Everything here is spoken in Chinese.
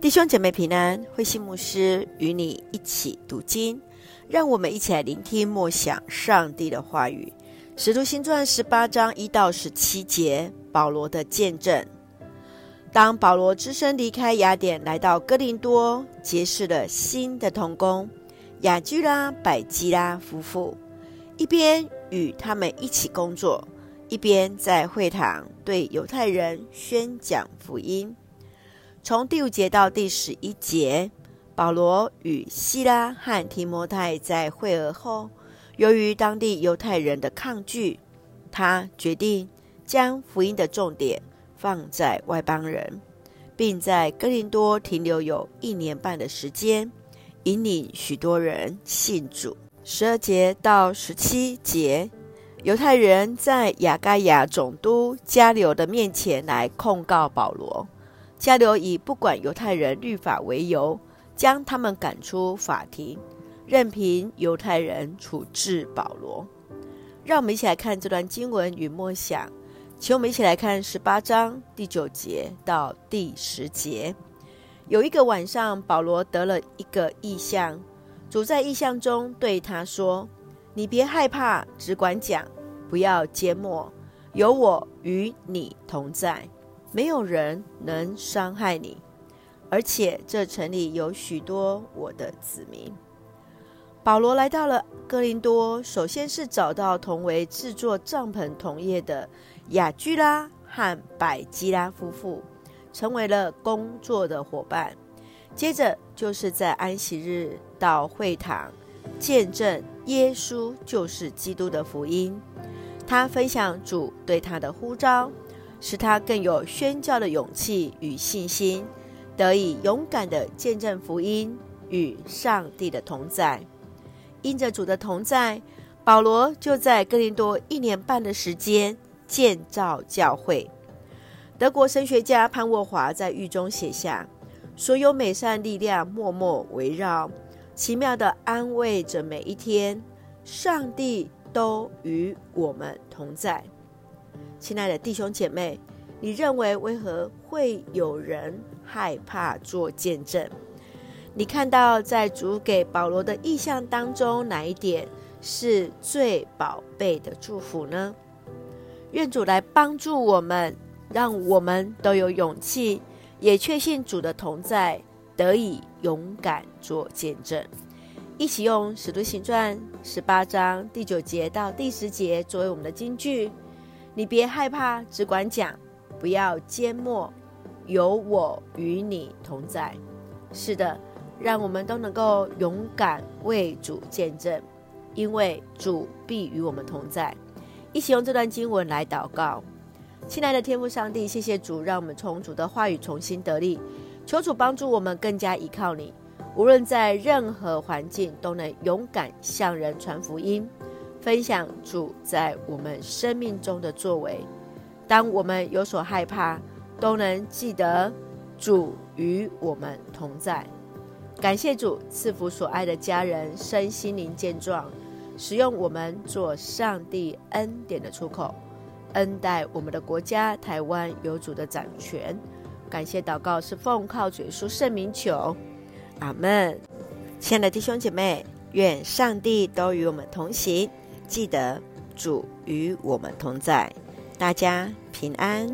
弟兄姐妹平安，慧馨牧师与你一起读经，让我们一起来聆听默想上帝的话语。使徒行传十八章一到十七节，保罗的见证。当保罗只身离开雅典，来到哥林多，结识了新的同工雅居拉、百基拉夫妇，一边与他们一起工作，一边在会堂对犹太人宣讲福音。从第五节到第十一节，保罗与希拉和提摩太在会合后，由于当地犹太人的抗拒，他决定将福音的重点放在外邦人，并在哥林多停留有一年半的时间，引领许多人信主。十二节到十七节，犹太人在亚该亚总督迦流的面前来控告保罗。迦流以不管犹太人律法为由，将他们赶出法庭，任凭犹太人处置保罗。让我们一起来看这段经文与默想，请我们一起来看十八章第九节到第十节。有一个晚上，保罗得了一个异象，主在异象中对他说：“你别害怕，只管讲，不要缄默，有我与你同在。”没有人能伤害你，而且这城里有许多我的子民。保罗来到了哥林多，首先是找到同为制作帐篷同业的雅居拉和百基拉夫妇，成为了工作的伙伴。接着就是在安息日到会堂见证耶稣就是基督的福音，他分享主对他的呼召。使他更有宣教的勇气与信心，得以勇敢的见证福音与上帝的同在。因着主的同在，保罗就在哥林多一年半的时间建造教会。德国神学家潘沃华在狱中写下：“所有美善力量默默围绕，奇妙的安慰着每一天。上帝都与我们同在。”亲爱的弟兄姐妹，你认为为何会有人害怕做见证？你看到在主给保罗的意象当中，哪一点是最宝贝的祝福呢？愿主来帮助我们，让我们都有勇气，也确信主的同在，得以勇敢做见证。一起用《使徒行传》十八章第九节到第十节作为我们的金句。你别害怕，只管讲，不要缄默，有我与你同在。是的，让我们都能够勇敢为主见证，因为主必与我们同在。一起用这段经文来祷告，亲爱的天父上帝，谢谢主，让我们从主的话语重新得力。求主帮助我们更加依靠你，无论在任何环境，都能勇敢向人传福音。分享主在我们生命中的作为，当我们有所害怕，都能记得主与我们同在。感谢主赐福所爱的家人身心灵健壮，使用我们做上帝恩典的出口，恩待我们的国家台湾有主的掌权。感谢祷告是奉靠主耶稣圣名求，阿门。亲爱的弟兄姐妹，愿上帝都与我们同行。记得主与我们同在，大家平安。